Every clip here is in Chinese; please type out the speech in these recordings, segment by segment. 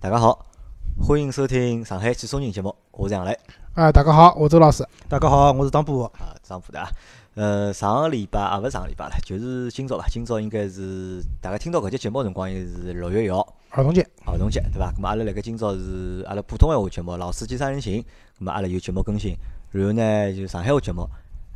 大家好，欢迎收听上海汽车人节目，我是杨磊。哎，大家好，我周老师。大家好，我是张波。啊，张波的啊。呃，上个礼拜啊，勿是上个礼拜了，就是今朝吧。今朝应该是大家听到搿节节目辰光，应该是六月一号，儿童节。儿童节，对伐？咁么阿拉辣盖今朝是阿拉普通闲话节目《老司机三人行》，咁么阿拉有节目更新，然后呢，就上海话节目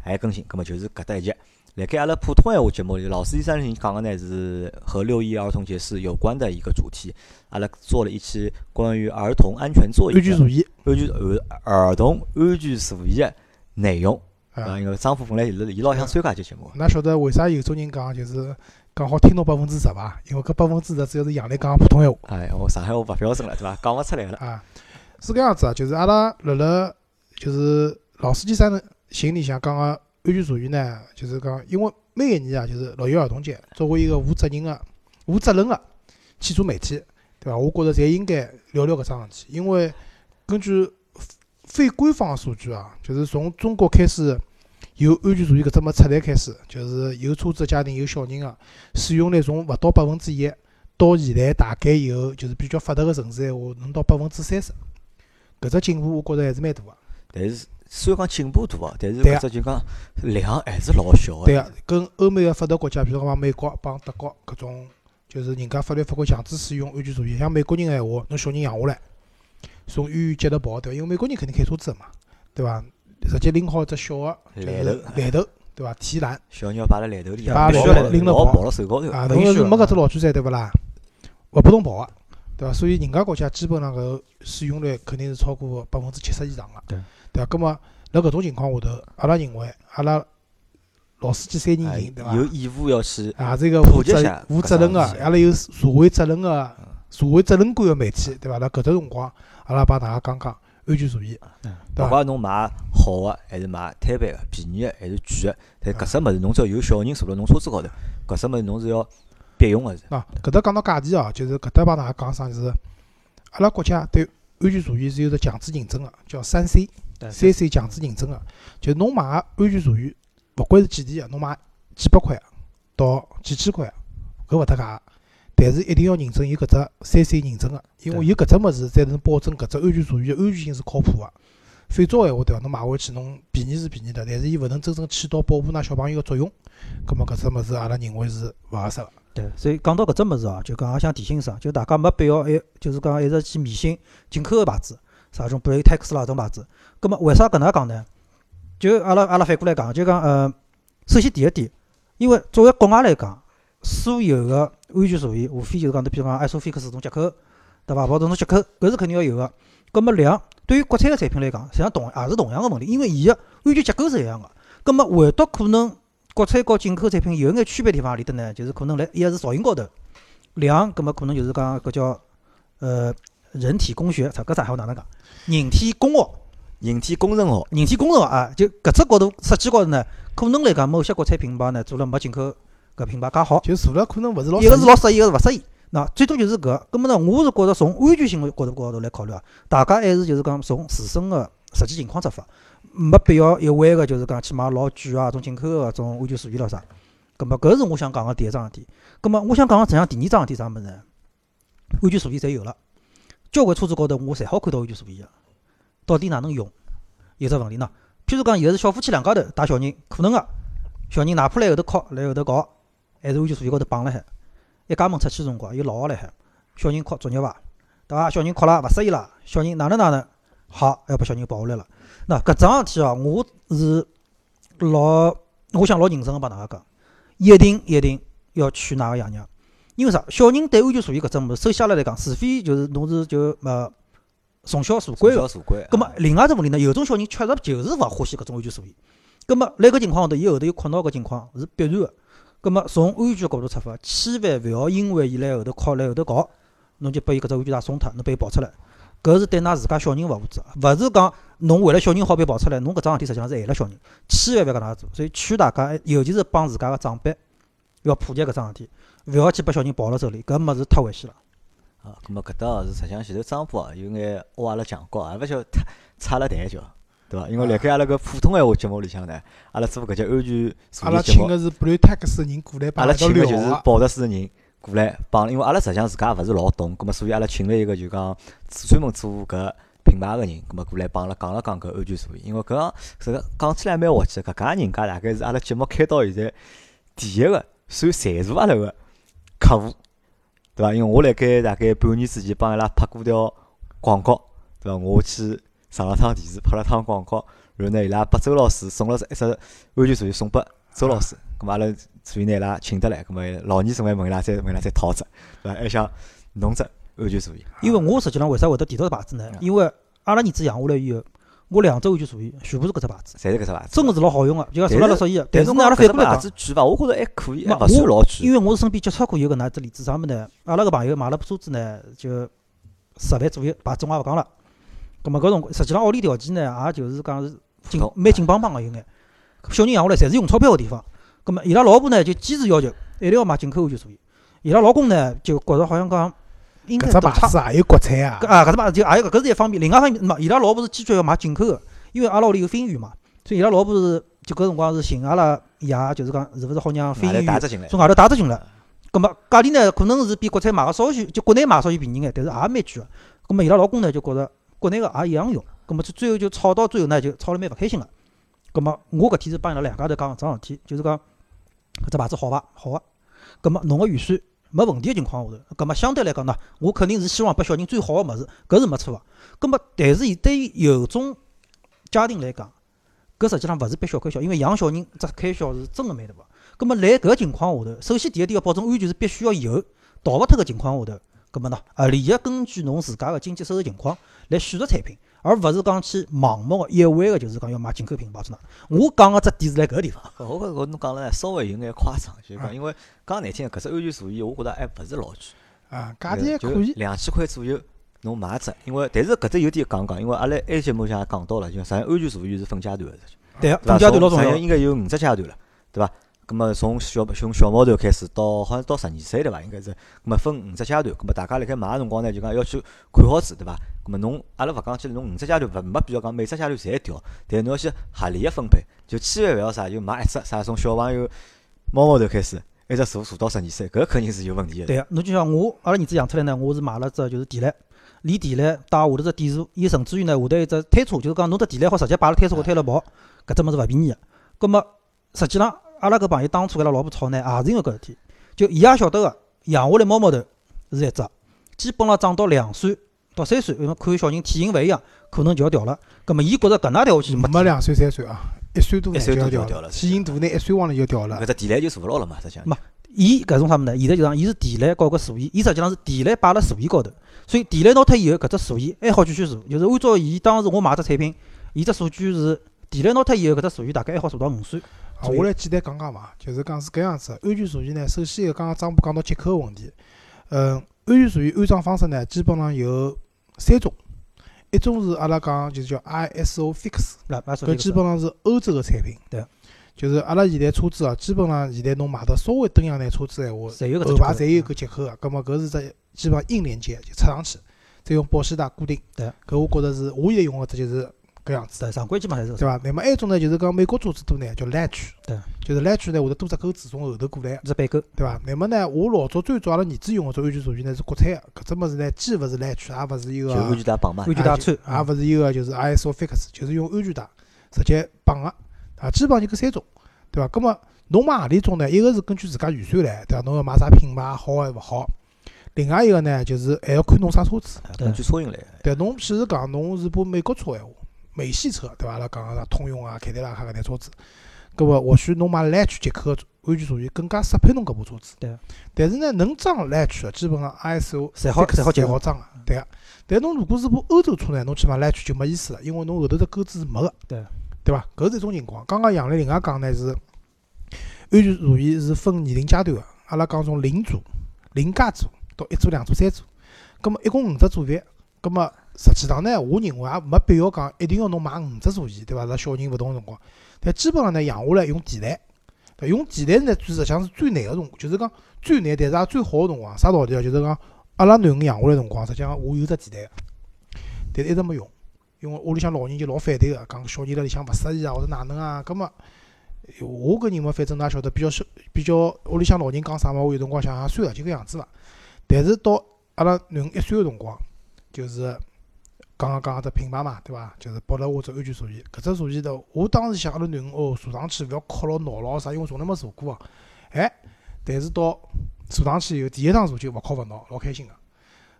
还更新，咁么就是搿搭一集。辣盖阿拉普通闲话节目里，《老司机三人行》讲个呢是和六一儿童节是有关的一个主题。阿拉做了一期关于儿童安全座椅、安全座椅、安全儿儿童安全座椅的内容。啊，因为张富本来是伊老想参加这节目。那晓得为啥有种人讲就是讲好听到百分之十伐？因为搿百分之十主要是杨磊讲普通闲话。哎，我上海话勿标准了，对伐？讲勿出来了。啊，是搿样子啊，就是阿拉辣辣就是老司机三人行里向讲个安全座椅呢，就是讲因为每一年啊，就是六一儿童节，作为一个负责任个、负责任个汽车媒体，对伐？我觉着侪应该聊聊搿桩事体，因为根据。非官方数据啊，就是从中国开始有安全座椅搿只么出来开始，就是有车子家庭有小人个使用率从勿到百分之一，到现在大概有就是比较发达个城市闲话，能到百分之三十。搿只进步我觉着还是蛮大个。但是虽然讲进步大啊，但是搿只就讲量还是老小个。对个，跟欧美个发达国家，比如讲美国帮德国搿种，就是人家法律法规强制使用安全座椅，像美国人个闲话，侬小人养下来。从医院接着跑，对伐？因为美国人肯定开车子嘛，对伐？直接拎好只小个篮头，篮头，对伐？提篮，小人要摆辣篮头里，把拎了跑，跑了手高头啊！侬要是没搿只老巨山，对勿啦？勿拨侬跑个，对伐？所以人家国家基本上搿使用率肯定是超过百分之七十以上个，对对伐？葛末辣搿种情况下头，阿拉认为阿拉老司机三人行，对伐？有义务要去啊，这个负责负责任个，阿拉有社会责任个。社会责任感个媒体，对伐？辣搿只辰光，阿拉帮大家讲讲安全座椅，勿管侬买好个还是买摊板个，便宜个还是贵个，但搿只物事侬只要有小人坐辣侬车子高头，搿只物事侬是要必用个。是。喏，搿搭讲到价钿哦，就是搿搭帮大家讲啥，就是阿拉国家对安全座椅是有个强制认证个，叫三 C，三 C 强制认证个，就侬买安全座椅，勿管是几钿个，侬买几百块到几千块，搿勿搭界。但是一定要认证有搿只三 C 认证个，因为有搿只物事才能保证搿只安全座椅个安全性是靠谱个。否则闲话对伐？侬买回去侬便宜是便宜的，但是伊勿能真正起到保护㑚小朋友个作用。葛末搿只物事阿拉认为是勿合适个。对，所以讲到搿只物事哦，就讲也想提醒啥，就大家没必要一就是讲一直去迷信进口个牌子，啥种 Braytex 啦种牌子。葛末为啥搿能介讲呢？就阿拉阿拉反过来讲，就讲呃，首先第一点，因为作为国外来讲。所有个安全座椅，无非就是讲，侬比如讲，爱索菲克斯种接口，对伐？跑动种接口，搿是肯定要有个。葛末量，对于国产个产品来讲，实际上同也是同样个问题，因为伊个安全结构是一样个。葛末唯独可能国产和进口产品有眼区别地方何里搭呢？就是可能辣一个是造型高头，两，葛末可能就是讲搿叫呃人体工学，操搿啥话哪能讲？人体工学，人体工程学，人体工程学啊，就搿只角度设计高头呢，可能来讲某些国产品牌呢做了没进口。搿品牌介好，就做了可能勿是老，一个是老适意，一个是勿适意。那最多就是搿，葛末呢，我是觉着从安全性个角度高头来考虑啊，大家还是就是讲从自身个实际情况出发，没必要一味个就是讲去买老贵啊，种进口个种安全座椅咾啥。葛末搿是我想讲个第一桩事体。葛末我想讲个实际上第二桩事体啥物事？安全座椅侪有了，交关车子高头我侪好看到安全座椅个，到底哪能用？有只问题喏，譬如讲，现在是小夫妻两家头带小人，可能个小人哪怕辣后头哭，辣后头搞。还是安全座椅高头绑辣海，一家门出去辰光有老二辣海，小人哭作业伐？对伐？小人哭了勿适意了，小人哪能哪能？好，要把小人抱下来了。那搿桩事体哦，我是老，我想老认真个帮大家讲，一定一定要劝㑚个爷娘，因为啥？小人对安全座椅搿只物事，首先阿拉来讲，除非就是侬是就呃从小坐惯个，葛末另外只问题呢，有种小人确实就是勿欢喜搿种安全座椅，葛末辣搿情况下头，伊后头有哭闹搿情况是必然个。葛末从安全角度出发，千万勿要因为伊辣后头哭辣后头搞，侬就拨伊搿只安全带松脱，侬拨伊跑出来，搿是对㑚自家小人勿负责，勿是讲侬为了小人好被跑出来，侬搿桩事体实际上是害了小人，千万勿要搿能介做。所以劝大家，尤其是帮自家个长辈，要普及搿桩事体，勿要去拨小人抱辣手里，搿物事太危险了。啊，葛末搿搭是实际上前头张波啊有眼挖阿拉墙角，也勿晓得插了台脚。对伐？因为辣盖阿拉搿普通闲话节目里向呢，阿拉做搿节安全阿拉请个是 Braytex 人过来帮阿拉请个就是保德斯人过来帮，因为阿拉实际上自家也勿是老懂，葛末所以阿拉请了一个就讲专门做搿品牌个人，葛末过来帮阿拉讲了讲搿安全座椅。因为搿个讲起来蛮滑稽，搿家人家大概是阿拉节目开到现在第一个算赞助阿拉个客户，对伐？因为我辣盖大概半年之前帮伊拉拍过条广告，对伐？我去上了趟电视，拍了趟广告，然后呢，伊拉拨周老师送了一只安全座椅送拨周老师，葛末阿拉所以拿伊拉请得来，咁么老年总还问伊拉再问伊拉再讨只，对伐？还想弄只安全座椅。因为我实际上为啥会得提到这牌子呢？因为阿拉儿子养下来以后，我两只安全座椅全部是搿只牌子，侪是搿只牌子。真个是老好用个，就讲坐了老适意个。但是呢，阿拉反过来讲，牌子贵伐？我觉着还可以，还嘛勿算老贵。因为我是身边接触过有搿能介只例子，啥物事呢？阿拉个朋友买了部车子呢，就十万左右，牌子我也勿讲了。葛末搿辰光实际上屋里条件呢，也就是讲是紧蛮紧邦邦个有眼。小人养下来，侪是用钞票个地方。葛末伊拉老婆呢，就坚持要求一定要买进口安全座椅。伊拉老公呢，就觉着好像讲搿只都差牌子也有国产啊搿，啊，搿只牌子就也有搿搿是一方面，另外一方面，嘛，伊拉老婆是坚决要买进口个，因为阿拉屋里有飞行员嘛，所以伊拉老婆是就搿辰光是寻阿拉爷，就是讲是勿是好让飞外头行员带只进来，从外头带只进来。葛末价钿呢，可能是比国产买个稍许，就国内买稍许便宜眼，但是也蛮贵个。葛末伊拉老公呢就觉着国内个也一样用，葛末就最后就吵到最后呢，就吵了蛮勿开心个。葛末我搿天是帮伊拉两家头讲桩事体，就是讲搿只牌子好伐？好个。葛末侬个预算没问题个情况下头，葛末相对来讲呢，我肯定是希望拨小人最好个物事，搿是没错个。葛末但是伊对于有种家庭来讲，搿实际上勿是笔小开销，因为养小人这开销是真个蛮大个。葛末辣搿情况下头，首先第一点要保证安全是必须要有，逃勿脱个情况下头，葛末呢，合理个根据侬自家个经济收入情况来选择产品，而勿是讲去盲目个一味个就是讲要买进口品牌子呢。我讲个只点是辣搿个地方。我觉着侬讲了呢，稍微有眼夸张，就讲，因为讲难听，搿只安全座椅，我觉着还勿是老贵，啊，价钿还可以。两千块左右。侬买一只，因为但是搿只有点讲讲，因为阿拉埃节目上也讲到了，就实际上安全座椅是分阶段个事情，对？分阶段老重要从实际上。应该有五只阶段了，对伐？葛末从小从小毛头开始到好像到十二岁对伐？应该是，葛末分五只阶段，葛末大家辣盖买个辰光呢，就讲要去看好子，对伐？葛末侬阿拉勿讲起来，侬五只阶段勿没必要讲每只阶段侪调，但侬要去合理个分配，就千万勿要啥就买一只啥从小朋友毛毛头开始，一直坐坐到十二岁，搿肯定是有问题个。对个，侬就像我阿拉儿子养出来呢，我是买了只就是地雷，连地雷带下头只电座，伊甚至于呢下头一只推车，就是讲侬只地雷好直接摆辣推车高推了跑，搿只物事勿便宜个。葛末实际上阿拉搿朋友当初跟伊拉老婆吵呢，也是因为搿事体，就伊也晓得个，养下来猫猫头是一只，基本上长到两岁到三岁，因为看小人体型勿一样，可能就要调了。葛末伊觉着搿能调下去没没两岁三岁啊，一岁多一岁多就要调了体型大呢，一岁往里就调了搿。只地雷就坐勿牢了嘛，实际上。没伊搿种啥物事呢？现在就讲伊是地雷搞个座椅，伊实际上是地雷摆辣座椅高头，所以地雷拿脱以后，搿只座椅还好继续坐。就是按照伊当时我买只产品，伊只数据是地雷拿脱以后，搿只座椅大概还好坐到五岁。啊，我来简单讲讲伐，就是讲是搿样子。安全座椅呢，首先刚刚张波讲到接口个问题，嗯，安全座椅安装方式呢，基本上有三种，一种是阿拉讲就是叫 ISO Fix，搿基本上是欧洲个产品。对。就是阿拉现在车子啊，基本上现在侬买到稍微登样眼车子闲话，后排侪有接口搿接口个，葛末搿是只基本上硬连接，就插上去，再用保险带固定。对。搿我觉着是我现在用个，这就是搿样子。对，常规基本上侪是搿种。对伐？那么还种呢，就是讲美国车子多呢，叫 latch，对，就是 latch 呢会得多只钩子从后头过来，只背钩，对伐？那么呢，我老早最早阿拉儿子用个种安全座椅呢是国产个，搿只物事呢既勿是 latch，也勿是一个就安全带绑嘛安。全带穿也勿是一个就是 ISO fix，就是用安全带直接绑个，啊，基本上就搿三种，对伐？葛么侬买何里种呢？一个是根据自家预算来，对伐？侬要买啥品牌好还勿好？另外一个呢，就是还要看侬啥车子。根据车型来。对，侬譬如讲，侬是部美国车闲话，美系车，对伐？阿拉讲个啥通用啊、凯迪拉克搿台车子，搿么或许侬买 latch 接口个安全座椅更加适配侬搿部车子。对。但是呢，能装 latch 个基本上 ISO 侪好侪好接侪好装个，对个。但侬如果是部欧洲车呢，侬去买 latch 就没意思了，因为侬后头只钩子是没个。对。对伐？搿是一种情况。刚刚杨澜另外讲呢是，安全座椅是分年龄阶段个，阿拉讲从零组、零加组到一组、两组、三组，葛么一共五只组别。葛末实际上呢，我认为也没必要讲一定要侬买五只座椅，对伐？辣小人勿同个辰光，但基本上呢，养下来用地毯，用地毯呢，最实际上是最难个辰光，就是讲最难，但是也最好个辰光。啥道理啊？就是讲阿拉囡恩养下来辰光，实际上我有只地毯个，但是一直没用，因为屋里向老人就老反对个，讲小人辣里向勿适意啊，或者哪能啊，葛末我搿人嘛，反正㑚晓得，比较小，比较屋里向老人讲啥嘛，我有辰光想想算了，就搿样子伐。但是到阿拉囡恩一岁个辰光，就是刚刚讲只品牌嘛，对伐？就是拨了我只安全座椅，搿只座椅头，我当时想阿拉囡恩哦，坐上去勿要哭咯、闹咯啥，因为从来没坐过啊。哎，但是到坐上去以后，第一趟坐就勿哭勿闹，老开心个。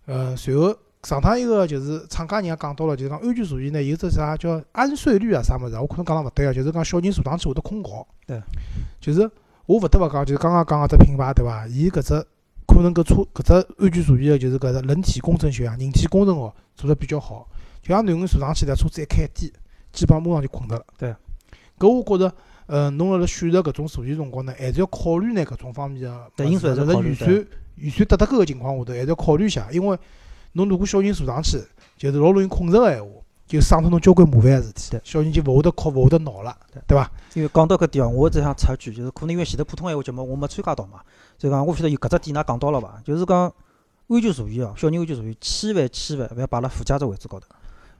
呃，随后上趟一个就是厂家人也讲到了，就是讲安全座椅呢有只啥叫安睡率啊啥物事啊，我可能讲了勿对啊，就是讲小人坐上去会得困觉。对。就是我勿得勿讲，就是刚刚讲个只品牌对伐？伊搿只可能搿车搿只安全座椅个就是搿只人体工程学啊，人体工程学做得比较好。就像囡恩坐上去呢，车子一开低，基本上马上就困着了。对。搿我觉着，呃，侬辣辣选择搿种座椅辰光呢，还是要考虑呢搿种方面个对因素还预算预算达得够个情况下头，还是要考虑一下，因为侬如果小人坐上去，就是老容易困着个闲话，就省脱侬交关麻烦个事体对。小人就勿会得哭，勿会得闹了，对伐？因为讲到搿点哦，我只想插一句，就是可能因为前头普通闲话节目我没参加到嘛，所以讲我晓得有搿只点㑚讲到了伐？就是讲安全座椅哦，小人安全座椅千万千万勿要摆辣副驾驶位置高头，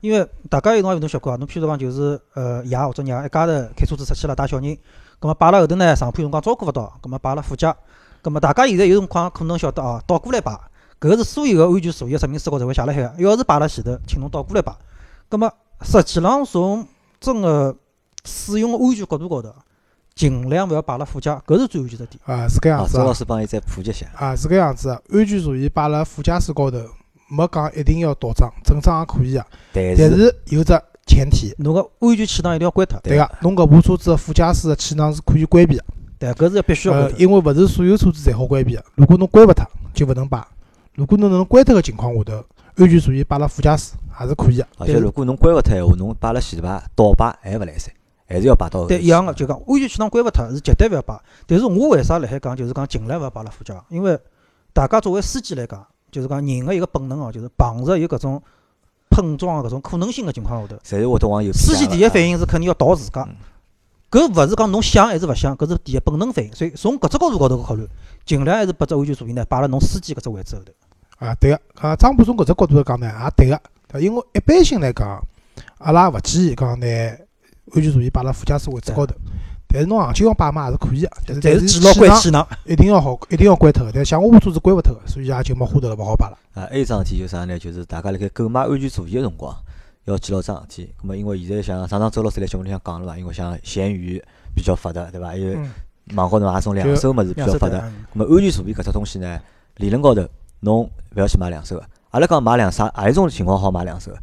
因为大家有辰光有种习惯啊，侬譬如讲就是呃爷或者娘一家头开车子出去了带小人，葛末摆辣后头呢，上铺有辰光照顾勿到，葛末摆辣副驾，葛末大家现在有辰光可能晓得哦，倒过来摆，搿是所有个安全座椅个说明书高头会写辣海个，要是摆辣前头，请侬倒过来摆。葛末实际浪从真个使用个安全角度高头，尽量勿要摆辣副驾，搿是最安全的点。啊，是搿样子，周老师帮伊再普及一下。啊是搿样子啊。安全座椅摆辣副驾驶高头，没讲一定要倒装，正装也可以啊。但但是是有只前提，侬个安全气囊一定要关脱，对个，侬搿部车子个副驾驶个气囊是可以关闭个。对，搿是要必须要关，脱。呃因为勿是所有车子侪好关闭个。如果侬关勿脱，就勿能摆。如果侬能关脱个情况下头，安全座椅摆辣副驾驶也是可以个。而且如果侬关勿脱闲话，侬摆辣前排倒摆还勿来三，还是要摆到后头对，一样个，就讲安全气囊关勿脱是绝对勿要摆。但是我为啥辣海讲，就是讲尽量勿要摆辣副驾？因为大家作为司机来讲，就是讲人个一个本能哦，就是碰着有搿种碰撞个搿种可能性个情况下头，侪是会得往右边司机第一反应，是肯定要倒自家嗯。搿勿是讲侬想还是勿想，搿是第一本能反应。所以从搿只角度高头考虑，尽量还是把只安全座椅呢摆辣侬司机搿只位置后头。啊，对个。啊，张博从搿只角度来讲呢，也对个。对因为一般性来讲，阿拉勿建议讲拿安全座椅摆辣副驾驶位置高头。但是侬硬劲要摆嘛，也是可以个。但是但是是记牢关气气囊，一定要好，一定要关脱个。但像我部车是关勿脱个，所以也就没花头了，勿好摆了。啊，还有桩事体就是啥呢？就是大家辣盖购买安全座椅个辰光，要记牢桩事体。咁么，因为现在像上趟周老师来节目里向讲了嘛，因为像闲鱼比较发达，对伐？还有嗯，网高头也种两手物事比较发达。。咁么安全座椅搿只东西呢，理论高头侬勿要去买两手个。阿拉讲买两手，何里种情况好买两手个？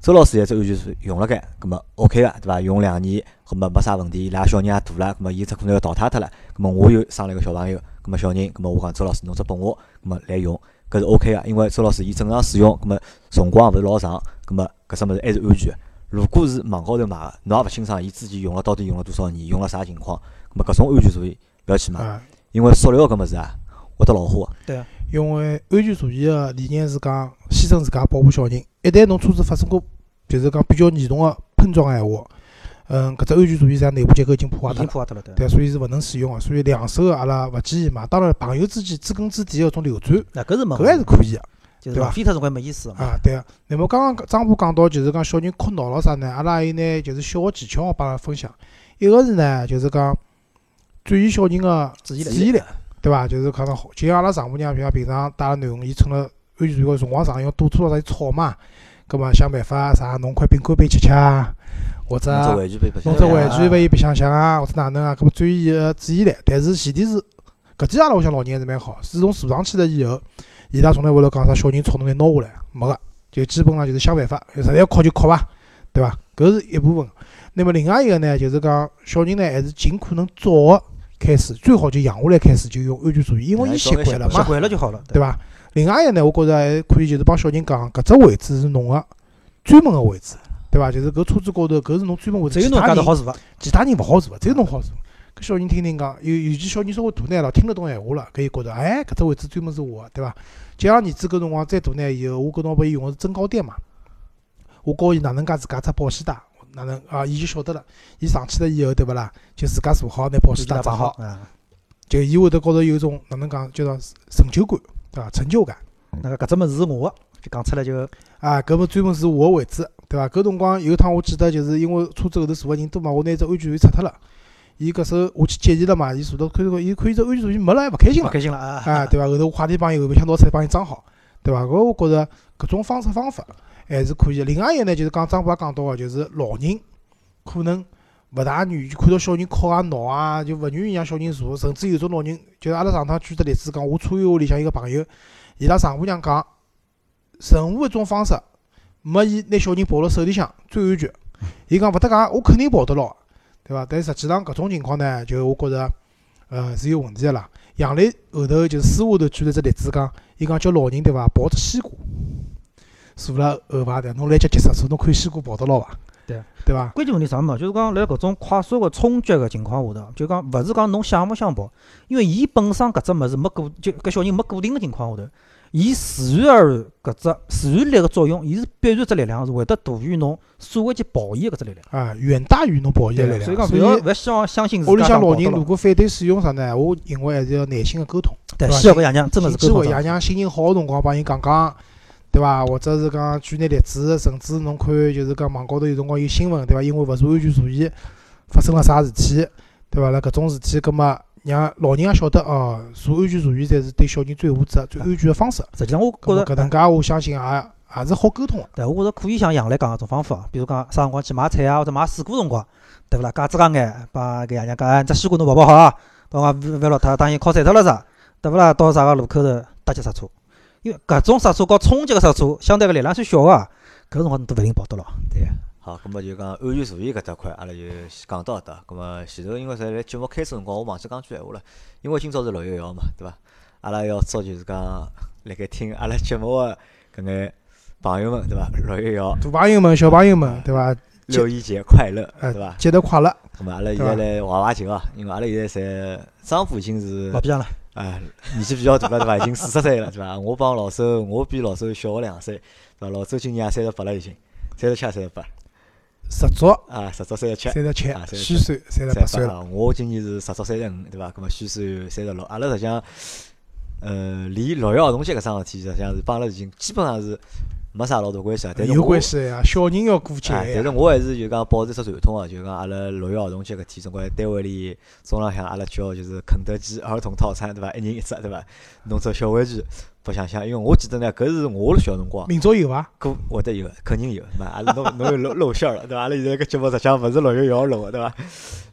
周老师现在只安全座椅用辣盖，咁么 OK 个，对伐？用两年，葛么没啥问题。伊拉小人也大了，葛么伊只可能要淘汰脱了。葛么我又生了一个小朋友，葛么小人，葛么我讲周老师侬只拨我，葛么来用，搿是 OK 个，因为周老师伊正常使用，葛么辰光也勿是老长，葛么搿只物事还是安全个。如果是网高头买个，侬也勿清爽伊之前用了到底用了多少年，用了啥情况，葛么搿种安全座椅勿要去买，啊，因为塑料搿物事啊，会得老化个。因为安全座椅个理念是讲牺牲自家保护小人。一旦侬车子发生过，就是讲比较严重个碰撞个闲话，嗯，搿只安全座椅实际上内部结构已经破坏脱了。对。所以是勿能使用个。所以两手个阿拉勿建议买。当然，朋友之间知根知底个搿种流转，那搿是没搿还是可以个。就是对伐浪费脱辰光没意思嘛。啊，对个。那么刚刚讲张波讲到，就是讲小人哭闹了啥呢？阿拉还有呢，就是小个技巧好帮阿拉分享。一个是呢，就是讲转移小人个注意力，对伐？就是可能好，就像阿拉丈母娘，像平常带了囡恩，伊趁了安全辰光长，因为堵车咯啥伊吵嘛，葛末想办法啥弄块饼干杯吃吃啊，或者弄只玩具拨伊白相相啊，或者哪能啊，搿么转移伊个注意力。但是前提是，搿点阿拉屋里向老人还是蛮好。自从坐上去了以后，伊拉从来勿会讲啥小人吵侬拿拿下来，没个，就基本上就是想办法，实在要哭就哭伐，对伐？搿是一部分。那么另外一个呢，就是讲小人呢，还是尽可能早个开始，最好就养下来开始就用安全座椅，因为伊习惯了嘛习，惯了就好了，对伐？另外一个呢，我觉着还可以就是帮小人讲，搿只位置是侬个专门个位置，对伐？就是搿车子高头搿是侬专门位置，只有侬家头好坐伐？其他人勿好坐，只有侬好坐。搿小人听听讲，尤尤其小人稍微大眼了，听得懂闲话了，搿伊觉着，哎，搿只位置专门是我个，对伐？就像儿子搿辰光再大眼以后，我搿辰光拨伊用个是增高垫嘛，我教伊哪能介自家只保险带，哪能啊，伊就晓得了。伊上去了以后，对勿啦？就自家坐好，拿保险带扎好，啊。就伊会得觉着有一种哪能讲，叫做成就感，对伐？成就感。那个搿只物事是我个，就讲出来就啊，搿么专门是我个位置，对伐？搿辰光有一趟我记得，就是因为车子后头坐个人多嘛，我拿只安全座椅拆脱了。伊搿手我去接伊了嘛，伊坐到看到伊看伊只安全座椅没了，还勿开心了，勿开心了啊！啊，对伐？后头我快点帮伊后备箱拿出来帮伊装好，对伐？搿我觉着搿种方式方法还是可以。另外一个呢，就是讲张爸讲到个，就是老人可能勿大愿意看到小人哭啊闹啊，就勿愿意让小人坐，甚至有种老人，就是阿拉上趟举个例子讲，我车友屋里向一个朋友，伊拉丈母娘讲，任何一种方式没伊拿小人抱辣手里向最安全。伊讲勿搭界，我肯定抱得牢，对伐？但实际上搿种情况呢，就我觉着，呃，是有问题个啦。杨磊后头就是私下头举了只例子讲，伊讲叫老人对伐，抱只西瓜，坐辣后排的，侬来脚急刹车，侬看西瓜跑得牢伐？对对伐？关键问题啥嘛？就是讲辣搿种快速个冲击个情况下头，就讲勿是讲侬想勿想跑，因为伊本身搿只物事没固，就搿小人没固定个情况下头，伊自然而然搿只自然力个作用，伊是必然只力量是会得大于侬所谓去跑伊个搿只力量。啊，远大于侬跑伊个力量。所以讲所勿要勿要希望相信自家屋里向老人如。果反对使用啥呢？我认为还是要耐心个沟通，对，需要搿爷娘真个是机会爷沟通上。娘心情好个辰光帮伊讲讲，对伐？或者是讲举眼例子，甚至侬看就是讲网高头有辰光有新闻，对伐？因为勿坐安全座椅发生了啥事体，对伐？辣搿种事体，葛末让老人也晓得哦，坐安全座椅才是对小人最负责、最安全个方式。实际上，我觉着搿能介，我相信也也是好沟通个。对，我觉着可以像杨澜讲搿种方法，比如讲啥辰光去买菜啊，或者买水果辰光，对勿啦？架子架眼，帮搿爷娘讲，哎，只西瓜侬抱抱好啊，帮我勿勿要落脱，当心敲碎脱了啥，对勿啦？到啥个路口头搭脚刹车，因为搿种刹车和冲击个刹车，相对个力量算小个，搿辰光侬都勿一定跑得牢。对个。好，葛末就讲安全座椅搿搭块，阿拉就先讲到搿搭。葛末前头因为在辣节目开始辰光，我忘记讲句闲话了，因为今朝是六月一号嘛，对伐？阿拉要祝就是讲辣盖听阿拉节目个搿眼朋友们，对伐？六月一号大朋友们、小朋友们，对伐？六一节快乐，哎对伐？节日快乐！咁么阿拉现在来怀怀旧啊，因为阿拉现在侪丈夫已经是老逼样了，啊年纪比较大了对伐？已经四十岁了对伐？我帮老周，我比老周小个两岁，对伐？老周今年也三十八了已经，三十七三十八十足啊，十足三十七。三十七啊，37虚岁三十八岁了。啊！我今年是十足三十五，对伐？那么虚岁三十六，阿拉实际上，呃，离六一儿童节搿桩事体，实际上是帮阿拉已经基本上是没啥老大关系啊。但是有我关系呀，小人要过节啊，但是。我还是就讲保持一只传统啊，就讲阿拉六一儿童节搿天，总归单位里中浪向阿拉叫就是肯德基儿童套餐，对伐？一人一只，对伐？弄只小玩具白相相，因为我记得呢，搿是我小辰光，明朝有伐？可会得有，肯定有。嘛，阿拉侬侬又露露馅儿了，对伐？阿拉现在搿节目实际上勿是六月一号录个，对伐？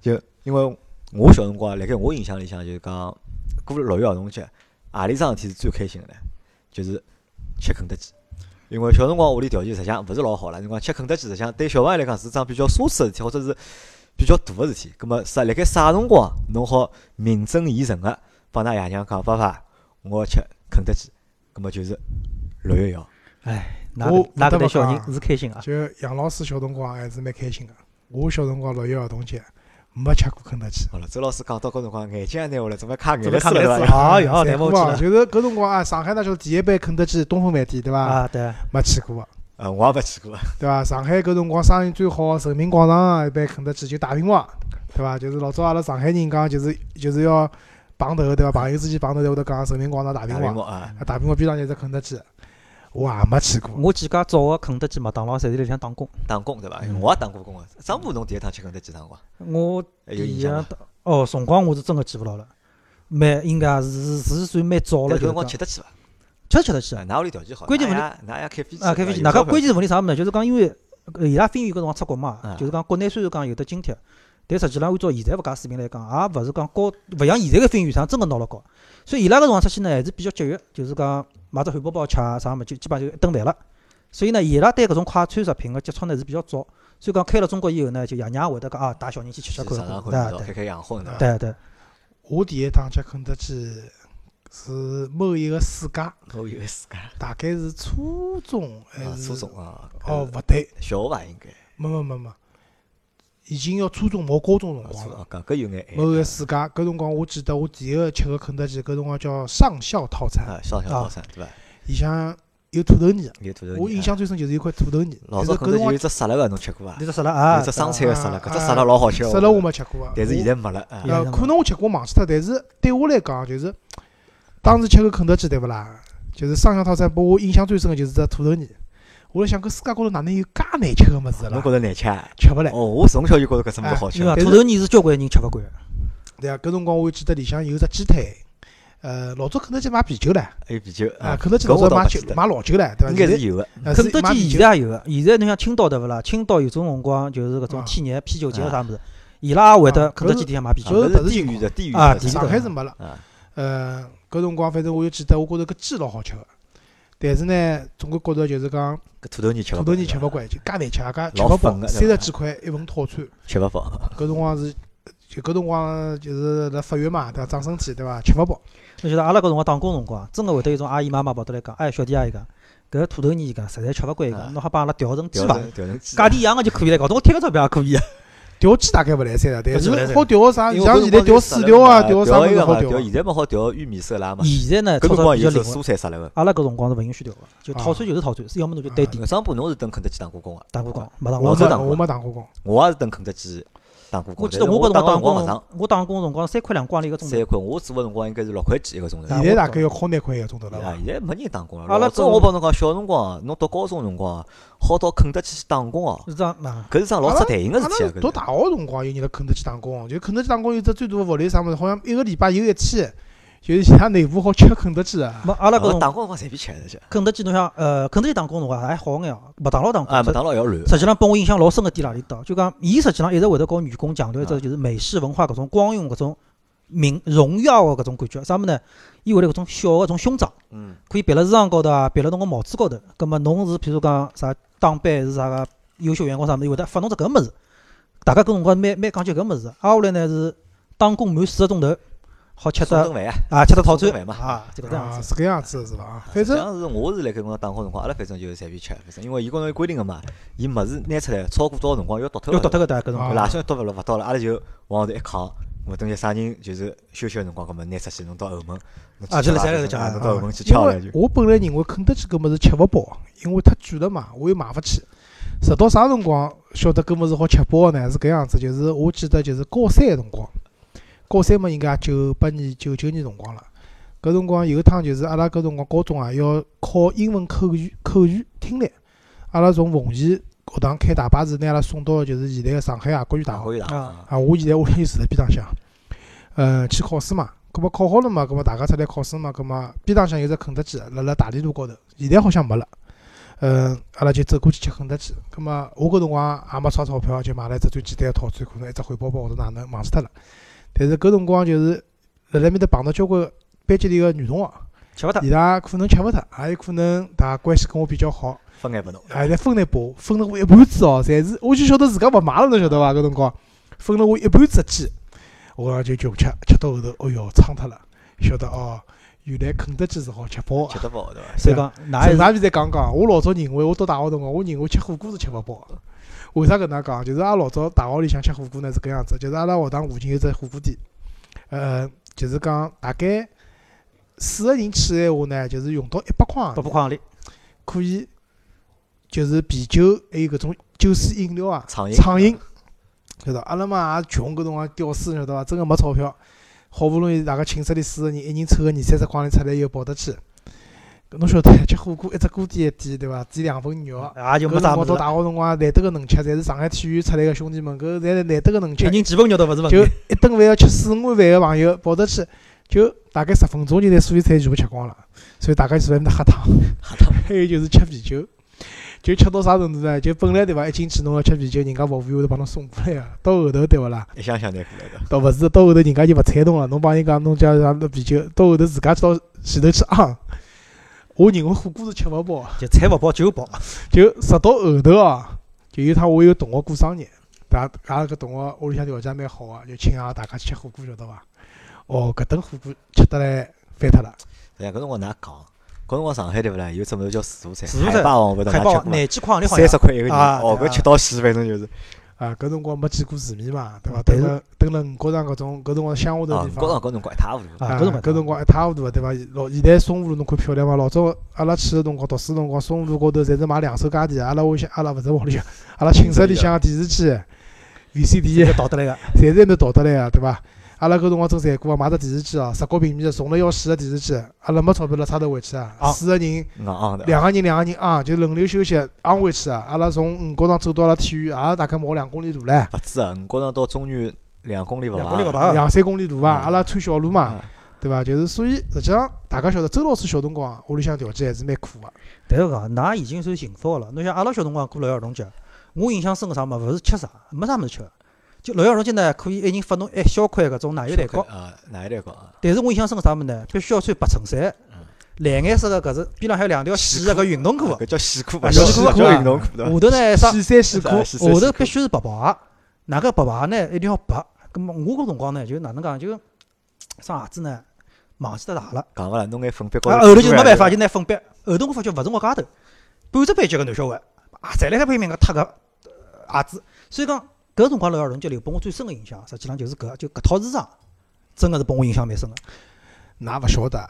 就因为我小辰光，辣盖我印象里向，就是讲过了六一儿童节，何里桩事体是最开心个呢？就是吃肯德基。因为小辰光屋里条件实际上勿是老好了，辰光吃肯德基实际上对小朋友来讲是桩比较奢侈个事体，或者是比较大个事体。葛末啥辣盖啥辰光侬好名正言顺个帮㑚爷娘讲，爸爸，我要吃肯德基，葛末就是六月一号。哎，㑚我搿㑚搿对不得不小人是开心啊。就杨老师小辰光还是蛮开心个。我小辰光六一儿童节没吃过肯德基。好了，周老师讲到搿辰光，眼睛也拿下来，准备卡眼泪水了，对看眼泪伐？哎哟，残酷啊！难忘就是搿辰光啊，上海那叫第一杯肯德基东风饭店，对伐？啊！对，没去过，呃，我也没去过。对伐？上海搿辰光生意最好的人民广场一杯肯德基就大平房，对伐？就是老早阿拉上海人讲，就是就是要碰头，对伐？朋友之间碰头，侪会得讲人民广场大屏幕大啊，啊，大屏幕边上有只肯德基，我也没去过。我几家早个肯德基、麦当劳，侪是辣里向打工。打工对伐？嗯我也打过工个。张波，侬第一趟吃肯德基啥辰光？我有第一印象？哦，辰光我是真个记勿牢了，蛮应该是是算蛮早了，但搿辰光吃得起伐？确实吃得起啊，㑚屋里条件好，关键问题㑚爷㑚爷开飞机啊，开飞机。哪个关键是问题啥物事呢？就是讲，因为呃伊拉飞员搿辰光出国嘛啊，就是讲国内虽然讲有得津贴，但实际上按照现在物价水平来讲，也勿是讲高，勿像现在个飞员上真个拿了高。所以伊拉搿辰光出去呢，还是比较节约，就是讲买只汉堡包吃啊啥物事，就基本上就一顿饭了。所以呢，伊拉对搿种快餐食品个接触呢是比较早。所以讲开了中国以后呢，就爷娘会得讲啊，带小人去吃吃看尝尝看，看，对对开开洋荤对？对对。我第一趟吃肯德基是某一个暑假，某一个暑假大概是初中还啊，是初中啊，哦，勿对，小学伐应该。没没没没，已经要初中毛高中辰啊，光了。搿搿有眼某个暑假，搿辰光我记得我第一个吃个肯德基，搿辰光叫上校套餐，啊，上校套餐对伐？里向有土豆泥。有土豆泥。我印啊象最深就是一块土豆泥，老但是搿辰光早肯德基有只沙拉个，侬吃过伐？有只沙拉啊，有只生菜个沙拉，啊搿只沙拉老好吃哦。沙拉我没吃过啊。但是现在没了啊。呃，可能我吃过忘记脱，但是对我来讲，就是当时吃个肯德基对勿啦？就是上校套餐，拨我印象最深个就是只土豆泥。我辣想，搿世界高头哪能有介难吃个物事啦侬觉？着难吃啊？吃勿来。哦，我从小就觉着搿只物事好吃因为。但土豆泥是交关人吃勿惯的。对啊，搿辰光我记得里向有只鸡腿，呃，老早肯德基卖啤酒唻，还有啤酒啊，啊，肯德基老早卖酒卖老酒唻，对伐？应该是有个。肯德基现在也有个，现在侬像青岛对勿啦？青岛有种辰光就是搿种啊天热啤酒节啥物事，伊拉也会得啊肯德基底下卖啤酒。搿是地域的地域啊上海是没了。啊，呃，搿辰光反正我就记得，我觉着搿鸡老好吃个，但是呢，总归觉着就是讲搿土豆泥吃勿土豆泥吃勿惯，就介难吃，也介吃老勿饱三十几块一份套餐。吃勿饱。搿辰光是就搿辰光就是辣法院嘛，对伐？长身体对伐？吃勿饱。侬晓得阿拉搿辰光打工辰光，真个会得有种阿姨妈妈跑得来讲，哎，小弟阿姨讲，搿土豆泥伊讲实在吃勿惯伊啊讲，侬好帮阿拉调成鸡调排，成调成鸡价钿一样个就可以了，搞得我贴个钞票也可以。调鸡大概勿来三了，但搿是好调个啥？像现在调饲料啊，调啥物一个嘛，事好调调？现在嘛好调玉米色拉嘛。现在呢，搿辰光有是蔬。菜啥来个。阿拉搿辰光是勿允许调个，就套餐就是套餐，是要么侬就单点上半侬是等肯德基打过工个，打过工，没打过工。我没打过我没打过工，我也是等肯德基打过工。我记得我搿辰光打打工辰光勿长，，我打工辰光三块两光钿一个钟头三。块，我做个辰光应该是六块几一个钟头。啊现在大概要好廿块一个钟头了啊？，现在没人打工了。阿拉老早搿我帮侬讲，小辰光侬读高中辰光，好到肯德基去打工哦，是这样嘛？搿是桩老出台型个事体啊！搿读大学辰光有人辣肯德基打工，就肯德基打工有只最大的福利啥物事，好像一个礼拜有一天，就是伊拉内部好吃肯德基啊。没阿拉搿打工辰光随便吃的。肯德基，侬像呃肯德基打工辰光还好眼哦，麦当劳打工。啊，麦当劳要乱。实际上拨我印象老深个点哪里搭？就讲伊实际上一直会得搞员工强调一只啊就是美式文化搿种光荣搿种名荣耀个搿种感觉。啥物事呢？伊会得搿种小个种胸章，嗯，可以别辣衣裳高头啊，别辣侬个帽子高头。葛末侬是譬如讲啥当班是啥个优秀员工啥物事，伊会得发侬只搿物事。大家搿辰光蛮蛮讲究搿物事。挨下来呢是打工满四个钟头，好吃顿饭啊。啊吃顿套餐饭嘛啊，就搿样啊，子。是搿样子是伐？啊，反正像是我是辣盖辰光打工辰光，阿拉反正就是随便吃，反正因为伊高头有规定个嘛，伊物事拿出来超过多少辰光要倒脱个。要倒脱个的搿辰啊光。垃圾倒勿了勿倒了，阿拉就往后头一扛。我等于啥人就是休息个辰光，搿么拿出去侬到后门，啊就辣吃三个讲啊到后门去因敲了就为。我本来认为肯德基搿物事吃勿饱，因为太贵了嘛，我又买勿起。直到啥辰光晓得搿物事好吃饱个呢？是搿样子，就是我记得就是高三个辰光，高三嘛应该九八年、九九年辰光了。搿辰光有一趟就是阿拉搿辰光高中啊要考英文口语、口语听力，阿拉从奉贤学堂开大巴士拿阿拉送到就是现在个上海外国语大学。啊啊，我现在屋里就住辣边浪向，呃，去考试嘛，葛末考好了嘛，葛末大家出来考试嘛，葛末边浪向有只肯德基，辣辣大连路高头，现在好像没了。呃，阿拉就走过去吃肯德基，葛末我搿辰光也没钞钞票，就买了一只最简单个套餐，可能一只汉堡包或者哪能忘记脱了。但是搿辰光就是辣辣面搭碰到交关班级里个女同学，吃勿脱。伊拉可能吃勿脱，也有可能大家关系跟我比较好，分眼拨侬。还在分了拨我，分了我一盘子哦，侪是，我就晓得自家勿买了，侬晓得伐？搿辰光分了我一盘子鸡，我讲就穷吃，吃到后头，哎哟，撑脱了，晓得哦，原来肯德基是好吃饱个。吃得饱对伐？所以讲，㑚还是陈大便再讲讲，我老早认为我到大学辰光，我认为吃火锅是吃勿饱个。为啥搿能讲？就是阿拉老早大学里向吃火锅呢是搿样子，就是阿拉学堂附近有只火锅店，呃，就是讲大概四个人去闲话呢，就是用到一百块八百块行钿，可以，就是啤酒还有搿种酒水饮料啊，畅饮。畅饮，晓得？阿拉嘛也穷，搿辰光屌丝，晓得伐？真个没钞票，好不容易大家寝室里四个人，一人凑个二三十块钿出来以后跑得去。搿侬晓得，吃火锅一只锅底一点，对伐？点两份肉。也就搿辰光到没啥物事了。大学辰光难得个能吃，侪是上海体育出来个兄弟们，搿侪是难得个能吃一。人几份肉都勿是问题就。一顿饭要吃四五碗饭个朋友跑得去，就大概十分钟就拿所有菜全部吃光了。所以大家就在那喝汤。喝汤。还有就是吃啤酒，就吃到啥程度呢？就本来对伐，一进去侬要吃啤酒，人家服务员会得帮侬送过来个。到后头对勿啦？一箱箱拿过来个。倒勿是到后头人家就勿睬侬了，侬帮人家侬叫啥子啤酒，到后头自家去到前头去昂。我认为火锅是吃勿饱，就菜勿饱酒饱，就直到后头啊，就有趟我有同学过生日，大阿拉搿同学屋里向条件蛮好个，就请阿拉大家去吃火锅，晓得伐？哦，搿顿火锅吃得来翻脱了。对呀，搿辰光哪讲？搿辰光上海对勿啦？有只物事叫自助餐，自助餐海霸王勿晓得海霸㑚吃过伐？廿几块三十。块一个人，啊哦，搿吃到死，反正就是。啊，搿辰光没见过世面嘛，对伐？蹲辣蹲辣五角场搿种搿辰光乡下头啊，地方搿辰，光搿辰光一塌糊涂。啊搿辰光搿辰光一塌糊涂个，对伐？老现在松湖路侬看漂亮伐？老早阿拉去个辰光，读书辰光，松湖路高头侪是卖两手家电，阿拉屋里向阿拉勿是屋里向，阿拉寝室里向电视机、VCD 就倒得来个。侪是倒得来个，对伐？阿拉搿辰光真残酷啊，买只电视机哦，十角平米的，重了要死个电视机，阿拉没钞票了，差头回去啊，啊四个人。两个人两个人啊，就轮流休息，昂回去啊。阿拉从五角场走到了体育，也大概毛两公里路唻，勿止啊，五角场到中原两公里勿？两公里勿大两三公里路伐？嗯阿拉穿小路嘛，啊对伐？就是所以实际上大家晓得，周老师小辰光屋里向条件还是蛮苦个。但是讲，㑚已经算幸福个了。侬像阿拉小辰光过六一儿童节，我印象深个啥物事，勿是吃啥，没啥物事吃个。就六一儿童节呢，可以一人发侬一小块搿种奶油蛋糕，啊，奶油蛋糕啊，但是我印象深个啥物事呢？必须要穿白衬衫嗯，蓝颜色个搿是边浪还有两条细个搿运动裤，搿叫细裤，啊勿叫西裤叫运动裤对？下头呢啥？细衫细裤下头必须是白牌，哪个白牌呢一定要白。葛末我搿辰光呢，就哪能讲，就双鞋子呢，忘记得大了。讲勿啦，弄眼粉笔高啊，后头就没办法，就拿粉笔。后头我发觉勿是我家头，半只班级个男小孩啊，侪辣盖拼命个脱搿鞋子。所以讲搿辰光六一儿童节留拨我最深个印象，实际上就是搿就搿套衣裳，真个是拨我印象蛮深个。㑚勿晓得，